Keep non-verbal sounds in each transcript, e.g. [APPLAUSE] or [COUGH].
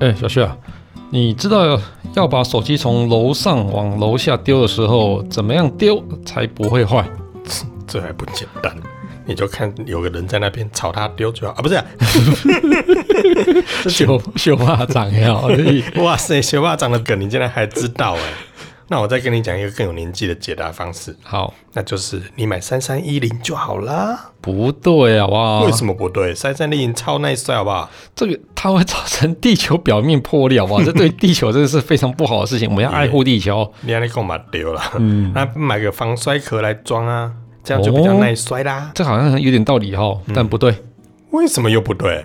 哎、欸，小旭啊，你知道要把手机从楼上往楼下丢的时候，怎么样丢才不会坏？[LAUGHS] 这还不简单，你就看有个人在那边朝他丢就好啊，不是、啊？[LAUGHS] 修修巴掌呀！[LAUGHS] 哇塞，修巴掌的梗你竟然还知道哎？那我再跟你讲一个更有年纪的解答方式。好，那就是你买三三一零就好啦。不对啊，哇！为什么不对？三三一零超耐摔，好不好？这个它会造成地球表面破裂，好不好？这对地球真的是非常不好的事情。我们要爱护地球。你那你给我买丢了，嗯，那买个防摔壳来装啊，这样就比较耐摔啦。哦、这好像有点道理哈、哦，但不对、嗯。为什么又不对？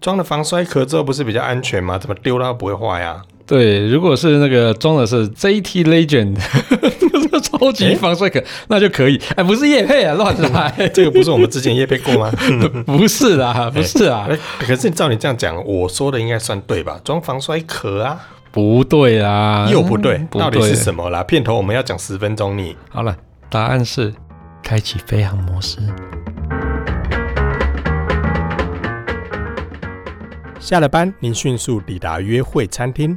装了防摔壳之后不是比较安全吗？怎么丢了不会坏呀？对，如果是那个装的是 ZT Legend，[LAUGHS] 超级防摔壳，欸、那就可以。哎，不是叶配啊，乱来。[LAUGHS] 这个不是我们之前叶配过吗？[LAUGHS] 不是啦，不是啊。欸、可是照你这样讲，我说的应该算对吧？装防摔壳啊？不对啊，又不对，不对，到底是什么啦？片头我们要讲十分钟，你好了，答案是开启飞航模式。下了班，您迅速抵达约会餐厅。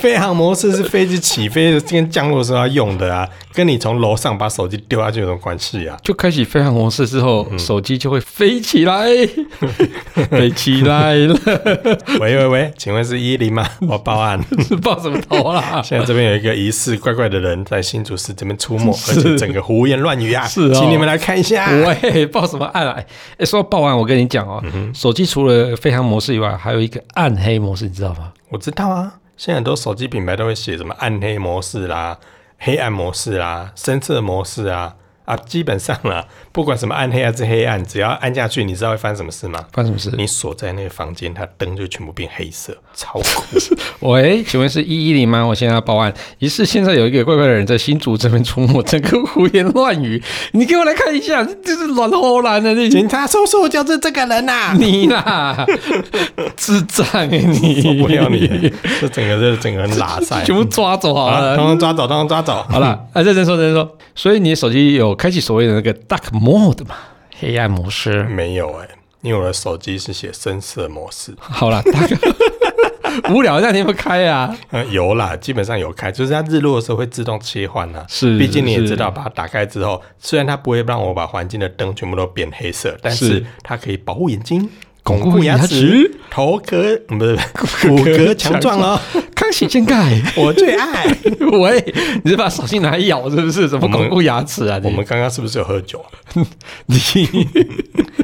飞航模式是飞机起飞的跟降落的时候要用的啊，跟你从楼上把手机丢下去有什么关系啊？就开启飞航模式之后，嗯、手机就会飞起来，[LAUGHS] 飞起来了。喂喂喂，请问是一一零吗？我报案，是报什么头啦？现在这边有一个疑似怪怪的人在新竹市这边出没，而且整个胡言乱语啊！是哦，请你们来看一下。喂，报什么案啊？哎，说到报案，我跟你讲哦，嗯、手机除了飞航模式以外，还有一个暗黑模式，你知道吗？我知道啊。现在很多手机品牌都会写什么暗黑模式啦、黑暗模式啦、深色模式啊。啊，基本上啊，不管什么暗黑还是黑暗，只要按下去，你知道会发生什么事吗？发生什么事？你锁在那个房间，它灯就全部变黑色，超酷。[LAUGHS] 喂，请问是一一零吗？我现在要报案，疑似现在有一个怪怪的人在新竹这边出没，整个胡言乱语。你给我来看一下，这是乱吼乱的。警察叔叔就是这个人呐、啊，你啦，智障哎你，受不了你，这整个这整个人拉塞，全部抓走好了，通通抓走，通通抓走。好了，啊，认真说，认真说，所以你手机有。开启所谓的那个 dark mode 嘛，黑暗模式没有哎、欸，因为我的手机是写深色模式。好了，大哥，无聊那你不开啊？嗯，有啦，基本上有开，就是它日落的时候会自动切换啊。是，毕竟你也知道，把它打开之后，虽然它不会让我把环境的灯全部都变黑色，但是它可以保护眼睛。巩固牙齿，头壳不是 [LAUGHS] 骨骼强壮哦。康熙健钙，我最爱。[LAUGHS] 喂，你是把手机拿来咬是不是？怎么巩固牙齿啊？我们刚刚是不是有喝酒？[LAUGHS] 你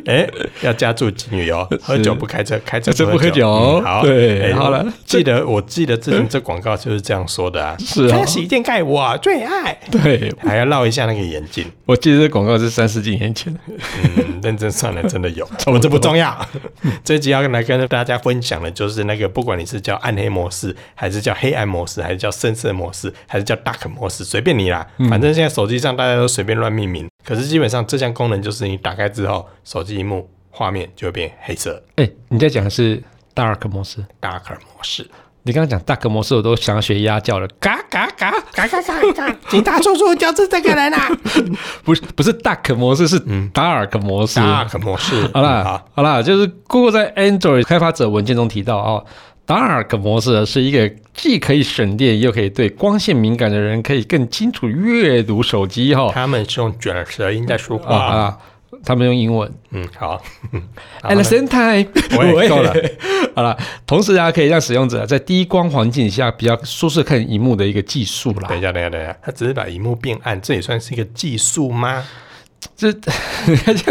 哎，要加注金语哦，喝酒不开车，开车不喝酒。好，对，好了，记得我记得之前这广告就是这样说的啊。是康熙健钙，我最爱。对，还要绕一下那个眼镜。我记得这广告是三十几年前。嗯，认真算了，真的有。我们这不重要。[LAUGHS] 这一集要来跟大家分享的，就是那个不管你是叫暗黑模式，还是叫黑暗模式，还是叫深色模式，还是叫 dark 模式，随便你啦。反正现在手机上大家都随便乱命名。可是基本上这项功能就是你打开之后，手机荧幕画面就会变黑色。哎，你在讲的是 dark 模式，dark 模式。你刚刚讲 dark 模式，我都想要学鸭叫了，嘎嘎嘎嘎嘎嘎嘎！警察 [LAUGHS] 叔叔就是这个人啊！[LAUGHS] 不是不是 dark 模式，是 dark 模式。dark 模式。好啦好啦，就是 Google 在 Android 开发者文件中提到哦，dark 模式是一个既可以省电又可以对光线敏感的人可以更清楚阅读手机哈。他们是用卷舌音在说话啊。他们用英文，嗯，好。[LAUGHS] At the same time，我也 [LAUGHS] 够了。[LAUGHS] 好了，同时啊，可以让使用者在低光环境下比较舒适看荧幕的一个技术啦。等一下，等一下，等一下，它只是把荧幕变暗，这也算是一个技术吗？这这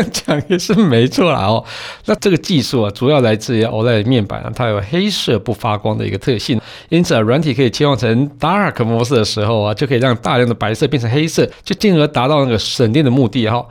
样讲也是没错啦哦。那这个技术啊，主要来自于 OLED 面板啊，它有黑色不发光的一个特性，因此啊，软体可以切换成 Dark 模式的时候啊，就可以让大量的白色变成黑色，就进而达到那个省电的目的哈。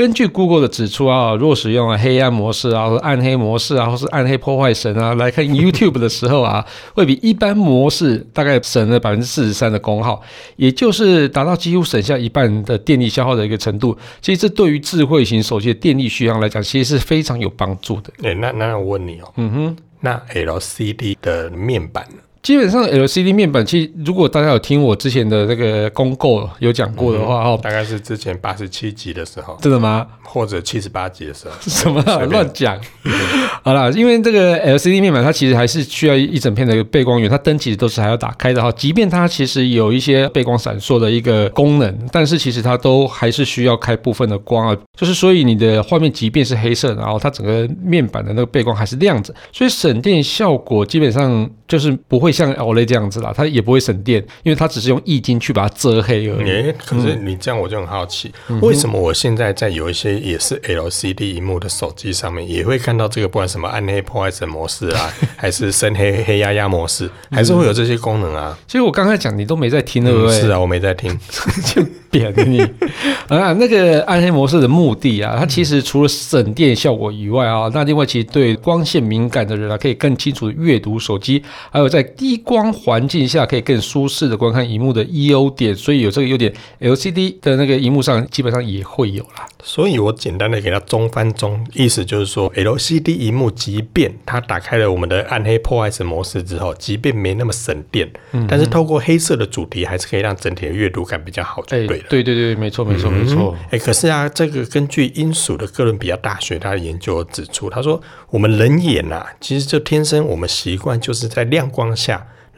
根据 Google 的指出啊，若使用了黑暗模式啊，或暗黑模式啊，或是暗黑破坏神啊来看 YouTube 的时候啊，[LAUGHS] 会比一般模式大概省了百分之四十三的功耗，也就是达到几乎省下一半的电力消耗的一个程度。其实这对于智慧型手机的电力续航来讲，其实是非常有帮助的。哎、欸，那那我问你哦，嗯哼，那 LCD 的面板呢？基本上 LCD 面板，其实如果大家有听我之前的那个公购有讲过的话，哦、嗯，大概是之前八十七集的时候，真的吗？或者七十八集的时候？什么乱讲？[LAUGHS] 好啦，因为这个 LCD 面板它其实还是需要一整片的背光源，它灯其实都是还要打开的哈。即便它其实有一些背光闪烁的一个功能，但是其实它都还是需要开部分的光啊。就是所以你的画面即便是黑色，然后它整个面板的那个背光还是亮着，所以省电效果基本上就是不会。像 OLED 这样子啦，它也不会省电，因为它只是用液晶去把它遮黑而已。欸、可是你这样我就很好奇，嗯、为什么我现在在有一些也是 LCD 屏幕的手机上面，也会看到这个，不管什么暗黑破坏神模式啊，[LAUGHS] 还是深黑黑压压模式，还是会有这些功能啊？其实我刚才讲你都没在听，对不对？是啊，我没在听，[LAUGHS] 就扁你 [LAUGHS] 啊！那个暗黑模式的目的啊，它其实除了省电效果以外啊，那另外其实对光线敏感的人啊，可以更清楚的阅读手机，还有在低光环境下可以更舒适的观看荧幕的优点，所以有这个优点，LCD 的那个荧幕上基本上也会有啦。所以我简单的给它中翻中，意思就是说，LCD 荧幕即便它打开了我们的暗黑破坏神模式之后，即便没那么省电，嗯、但是透过黑色的主题，还是可以让整体的阅读感比较好，就对了。欸、对对对，没错没错没错。哎、欸，可是啊，这个根据英属的哥伦比亚大学他的研究指出，他说我们人眼啊，其实就天生我们习惯就是在亮光下。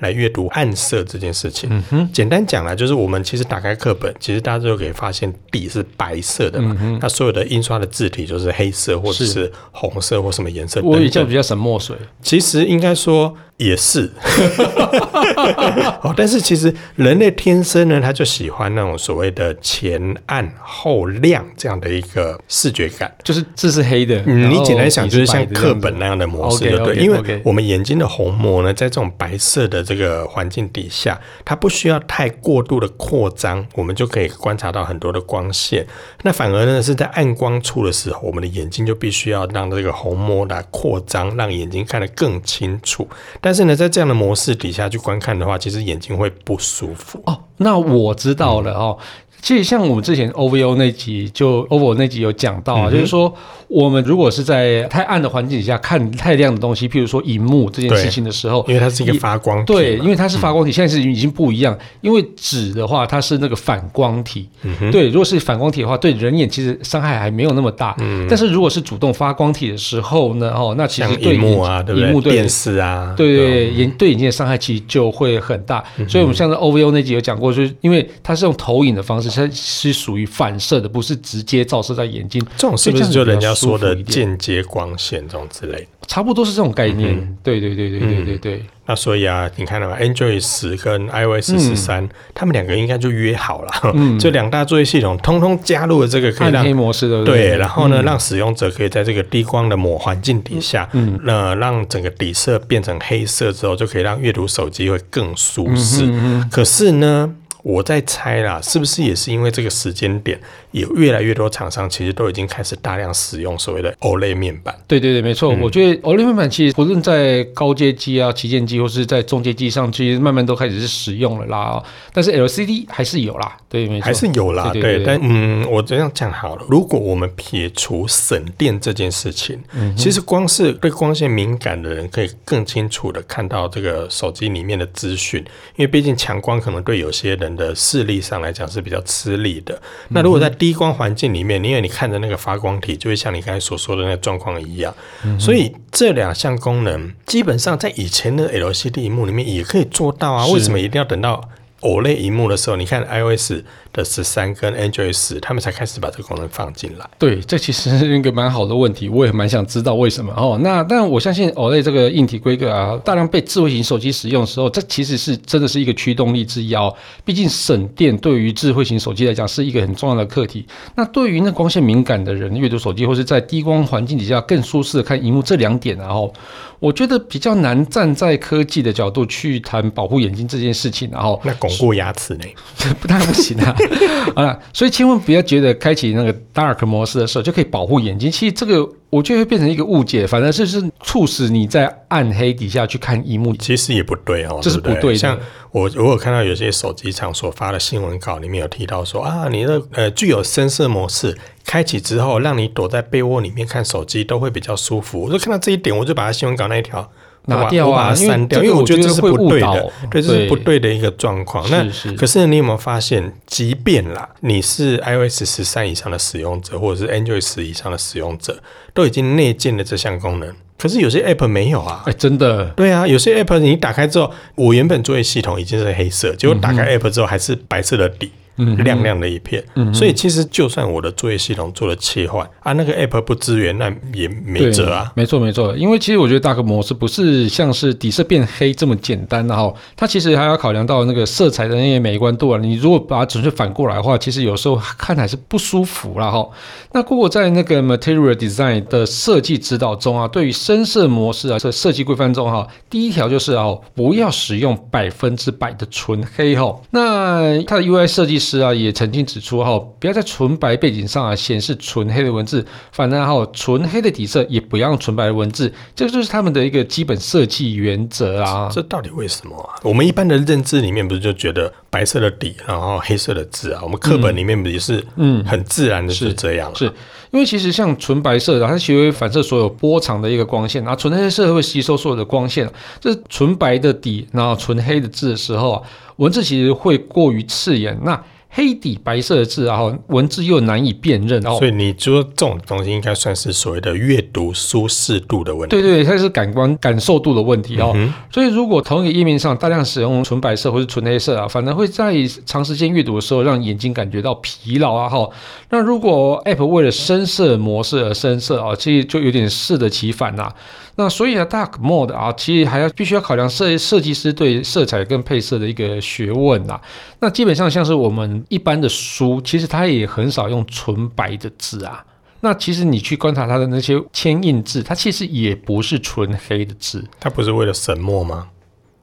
来阅读暗色这件事情，嗯哼，简单讲啦就是我们其实打开课本，其实大家就可以发现底是白色的嘛，嗯、那所有的印刷的字体就是黑色或者是。红色或什么颜色等等。我比较比较省墨水，其实应该说。也是，[LAUGHS] 哦，但是其实人类天生呢，他就喜欢那种所谓的前暗后亮这样的一个视觉感，就是这是黑的。嗯，你简单想就是像课本那样的模式，对不对？因为我们眼睛的虹膜呢，在这种白色的这个环境底下，它不需要太过度的扩张，我们就可以观察到很多的光线。那反而呢，是在暗光处的时候，我们的眼睛就必须要让这个虹膜来扩张，让眼睛看得更清楚。但但是呢，在这样的模式底下去观看的话，其实眼睛会不舒服哦。那我知道了哦。其实像我们之前 OVO 那集就 OVO 那集有讲到啊，嗯、就是说我们如果是在太暗的环境底下看太亮的东西，譬如说荧幕这件事情的时候，因为它是一个发光体，对，因为它是发光体，嗯、现在是已经不一样。因为纸的话，它是那个反光体，对，如果是反光体的话，对人眼其实伤害还没有那么大。嗯、但是如果是主动发光体的时候呢，哦，那其实对荧幕啊，对不对？荧幕对电视啊，对对眼对眼睛的伤害其实就会很大。所以我们像是 OVO 那集有讲过，就是因为它是用投影的方式。它是属于反射的，不是直接照射在眼睛。这种是不是就人家说的间接光线这种之类的？差不多是这种概念。嗯、对对对对对对对。那所以啊，你看到吗？Android 十跟 iOS 十三、嗯，他们两个应该就约好了，嗯、就两大作业系统通通加入了这个可以让暗黑模式的，对。然后呢，嗯、让使用者可以在这个低光的模环境底下，嗯，那让整个底色变成黑色之后，就可以让阅读手机会更舒适。嗯嗯、可是呢？我在猜啦，是不是也是因为这个时间点，有越来越多厂商其实都已经开始大量使用所谓的 OLED 面板？对对对，没错。嗯、我觉得 OLED 面板其实不论在高阶机啊、旗舰机，或是在中阶机上，其实慢慢都开始是使用了啦。但是 LCD 还是有啦，对，没错，还是有啦。对，对，对，对，但嗯，我这样讲好了，如果我们撇除省电这件事情，嗯、其实光是对光线敏感的人，可以更清楚的看到这个手机里面的资讯，因为毕竟强光可能对有些人。的视力上来讲是比较吃力的。那如果在低光环境里面，因为你看着那个发光体，就会像你刚才所说的那个状况一样。所以这两项功能基本上在以前的 LCD 荧幕里面也可以做到啊。为什么一定要等到 OLED 荧幕的时候？你看 iOS。的十三跟 Android 十，他们才开始把这个功能放进来。对，这其实是一个蛮好的问题，我也蛮想知道为什么哦。那但我相信 OLED 这个硬体规格啊，大量被智慧型手机使用的时候，这其实是真的是一个驱动力之一哦。毕竟省电对于智慧型手机来讲是一个很重要的课题。那对于那光线敏感的人，阅读手机或是在低光环境底下更舒适的看荧幕这两点，然后我觉得比较难站在科技的角度去谈保护眼睛这件事情。然后，那巩巩固牙齿呢？[LAUGHS] 不当然不行啊！[LAUGHS] 啊，所以千万不要觉得开启那个 dark 模式的时候就可以保护眼睛。其实这个我觉得会变成一个误解，反正就是促使你在暗黑底下去看萤幕，其实也不对哦，这是不对的。像我如果看到有些手机厂所发的新闻稿里面有提到说啊，你的呃具有深色模式开启之后，让你躲在被窝里面看手机都会比较舒服。我就看到这一点，我就把它新闻稿那一条。拿掉啊，把它删掉，因为我觉得这是不对的，对，这是不对的一个状况。那可是你有没有发现，即便啦，你是 iOS 十三以上的使用者，或者是 Android 十以上的使用者，都已经内建了这项功能。可是有些 App 没有啊，哎，真的，对啊，有些 App 你打开之后，我原本作业系统已经是黑色，结果打开 App 之后还是白色的底。嗯，亮亮的一片，嗯，所以其实就算我的作业系统做了切换啊，那个 App 不支援，那也没辙啊。没错，没错，因为其实我觉得 Dark 模式不是像是底色变黑这么简单，然后它其实还要考量到那个色彩的那些美观度啊。你如果把它纯粹反过来的话，其实有时候看还是不舒服啦。哈。那 Google 在那个 Material Design 的设计指导中啊，对于深色模式啊，这设计规范中哈，第一条就是哦，不要使用百分之百的纯黑哈。那它的 UI 设计。是啊，也曾经指出哈，不要在纯白背景上啊显示纯黑的文字，反正哈纯黑的底色也不要用纯白的文字，这就是他们的一个基本设计原则啊。这到底为什么啊？我们一般的认知里面不是就觉得白色的底，然后黑色的字啊？我们课本里面不也是嗯很自然的是这样，啊嗯？是，是因为其实像纯白色的，它其实会反射所有波长的一个光线，然后纯黑色会吸收所有的光线。这纯白的底，然后纯黑的字的时候啊，文字其实会过于刺眼。那黑底白色的字，然后文字又难以辨认，所以你说这种东西应该算是所谓的阅读舒适度的问题。对对，它是感官感受度的问题哦。嗯、所以如果同一个页面上大量使用纯白色或是纯黑色啊，反而会在长时间阅读的时候让眼睛感觉到疲劳啊。哈，那如果 App 为了深色模式而深色啊，其实就有点适得其反呐。那所以啊，Dark Mode 啊，其实还要必须要考量设设计师对色彩跟配色的一个学问啊。那基本上像是我们一般的书，其实它也很少用纯白的字啊。那其实你去观察它的那些铅印字，它其实也不是纯黑的字。它不是为了省墨吗？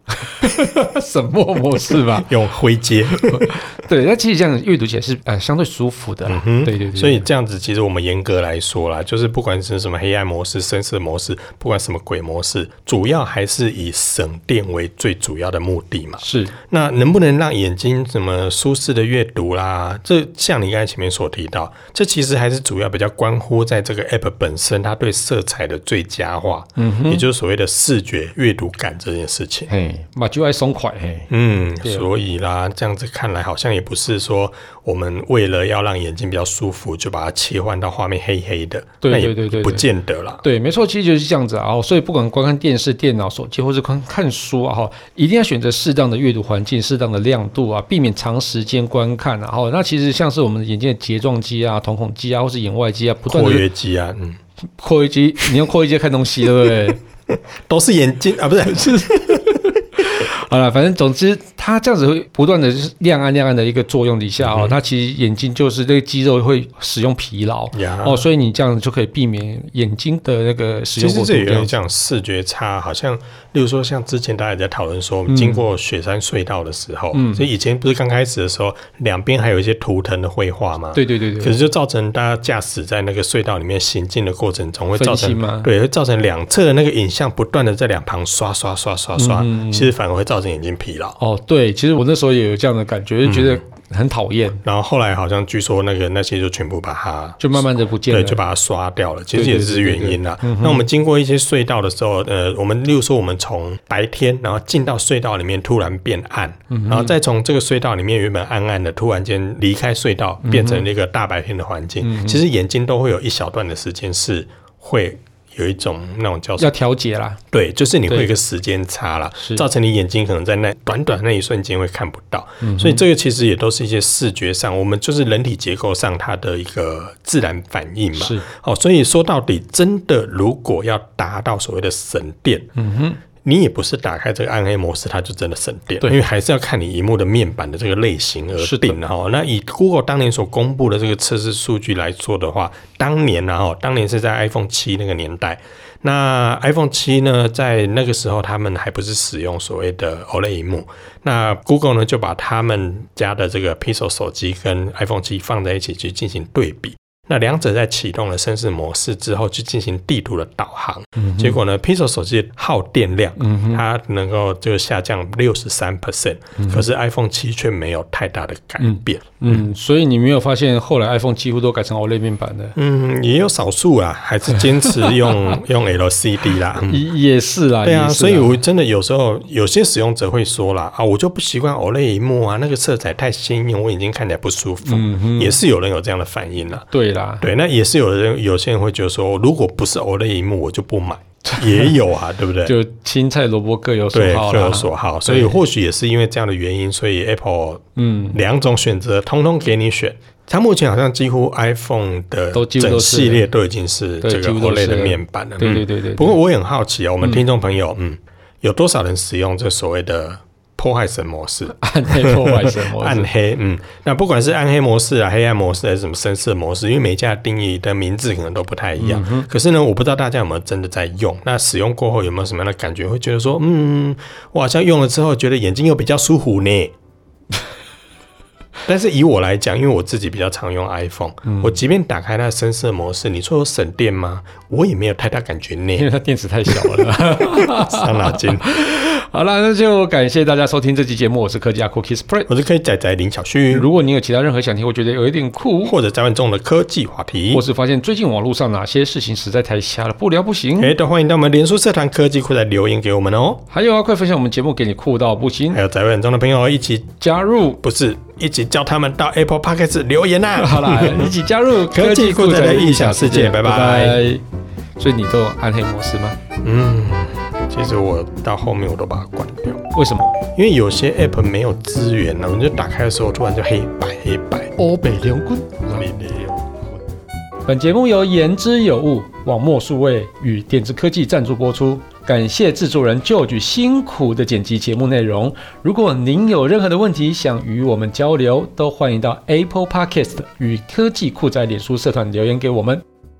[LAUGHS] 什么模式吧？[LAUGHS] 用灰阶，[LAUGHS] 对，那其实这样阅读起来是呃相对舒服的。对对对。所以这样子，其实我们严格来说啦，就是不管是什么黑暗模式、深色模式，不管什么鬼模式，主要还是以省电为最主要的目的嘛。是。那能不能让眼睛怎么舒适的阅读啦？这像你刚才前面所提到，这其实还是主要比较关乎在这个 app 本身它对色彩的最佳化，嗯哼，也就是所谓的视觉阅读感这件事情。嘛就爱松快嘿，嗯，所以啦，这样子看来好像也不是说我们为了要让眼睛比较舒服，就把它切换到画面黑黑的，对对对对，不见得啦。对，没错，其实就是这样子啊。所以不管观看电视、电脑、手机，或是看看书啊，哈，一定要选择适当的阅读环境、适当的亮度啊，避免长时间观看。然后，那其实像是我们眼睛的睫状肌啊、瞳孔肌啊，或是眼外肌啊，不断的括约肌啊，嗯，括约肌，你用括约肌看东西，对不对？[LAUGHS] 都是眼睛啊，不是是。好了，反正总之，它这样子会不断的亮暗亮暗的一个作用底下哦，它其实眼睛就是这个肌肉会使用疲劳哦，所以你这样子就可以避免眼睛的那个使用过度。其实这有点像视觉差，好像例如说像之前大家也在讨论说，我们经过雪山隧道的时候，所以以前不是刚开始的时候，两边还有一些图腾的绘画吗？对对对对。可是就造成大家驾驶在那个隧道里面行进的过程中，会造成对，会造成两侧的那个影像不断的在两旁刷刷刷刷刷，其实反而会造成眼睛疲劳。哦，对，其实我那时候也有这样的感觉，就觉得很讨厌。然后后来好像据说那个那些就全部把它就慢慢的不见了，对，就把它刷掉了。其实也是原因啦。那我们经过一些隧道的时候，呃，我们例如说我们从白天然后进到隧道里面突然变暗，然后再从这个隧道里面原本暗暗的突然间离开隧道变成那个大白天的环境，其实眼睛都会有一小段的时间是会。有一种那种叫要调节啦，对，就是你会有一个时间差啦，造成你眼睛可能在那短短那一瞬间会看不到，嗯、所以这个其实也都是一些视觉上，我们就是人体结构上它的一个自然反应嘛。是，哦，所以说到底，真的如果要达到所谓的神殿，嗯哼。你也不是打开这个暗黑模式，它就真的省电，对，因为还是要看你荧幕的面板的这个类型而定的哈。那以 Google 当年所公布的这个测试数据来说的话，当年然后当年是在 iPhone 七那个年代。那 iPhone 七呢，在那个时候，他们还不是使用所谓的 OLED 屏幕。那 Google 呢，就把他们家的这个 Pixel 手机跟 iPhone 七放在一起去进行对比。那两者在启动了声势模式之后，去进行地图的导航，嗯、结果呢，Pixel 手机耗电量，嗯、它能够就下降六十三 percent，可是 iPhone 七却没有太大的改变。嗯，嗯，所以你没有发现后来 iPhone 几乎都改成 OLED 面板的？嗯，也有少数啊，还是坚持用 [LAUGHS] 用 LCD 啦。也也是啦，对啊，所以我真的有时候有些使用者会说啦，啊，我就不习惯 OLED 萤幕啊，那个色彩太鲜艳，我眼睛看起来不舒服。嗯，也是有人有这样的反应啦。对啦。对，那也是有人，有些人会觉得说，如果不是 OLED 屏幕，我就不买。[LAUGHS] 也有啊，对不对？就青菜萝卜各有所好，各有所好。所以或许也是因为这样的原因，所以 Apple 嗯两种选择，通通给你选。它目前好像几乎 iPhone 的整系列都已经是这个 OLED 的面板了。对对对对。不过我也很好奇啊，我们听众朋友，嗯，有多少人使用这所谓的？破坏神模式，[LAUGHS] 暗黑破坏神模式，暗黑，嗯，那不管是暗黑模式啊、黑暗模式还是什么深色模式，因为每家定义的名字可能都不太一样。嗯、可是呢，我不知道大家有没有真的在用，那使用过后有没有什么样的感觉？会觉得说，嗯，我好像用了之后觉得眼睛又比较舒服呢。[LAUGHS] 但是以我来讲，因为我自己比较常用 iPhone，、嗯、我即便打开那深色模式，你说我省电吗？我也没有太大感觉呢，[LAUGHS] 因为它电池太小了，伤脑筋。[LAUGHS] 好了，那就感谢大家收听这期节目。我是科技阿酷 Kissplay，我是科技仔仔林小旭。如果你有其他任何想听，我觉得有一点酷，或者在问中的科技话题，或是发现最近网络上哪些事情实在太瞎了，不聊不行，哎，都欢迎到我们连书社团科技酷仔留言给我们哦。还有啊，快分享我们节目给你酷到不行，还有在问中的朋友一起加入，不是一起叫他们到 Apple Podcast 留言呐、啊。[LAUGHS] 好啦，[LAUGHS] 一起加入科技酷仔的异想世界，拜拜。拜拜。所以你都有暗黑模式吗？嗯。其实我到后面我都把它关掉，为什么？因为有些 app 没有资源呢，你就打开的时候突然就黑白黑白。欧北联军，本节目由言之有物、网墨数位与点子科技赞助播出，感谢制作人 George 辛苦的剪辑节目内容。如果您有任何的问题想与我们交流，都欢迎到 Apple Podcast 与科技酷仔脸书社团留言给我们。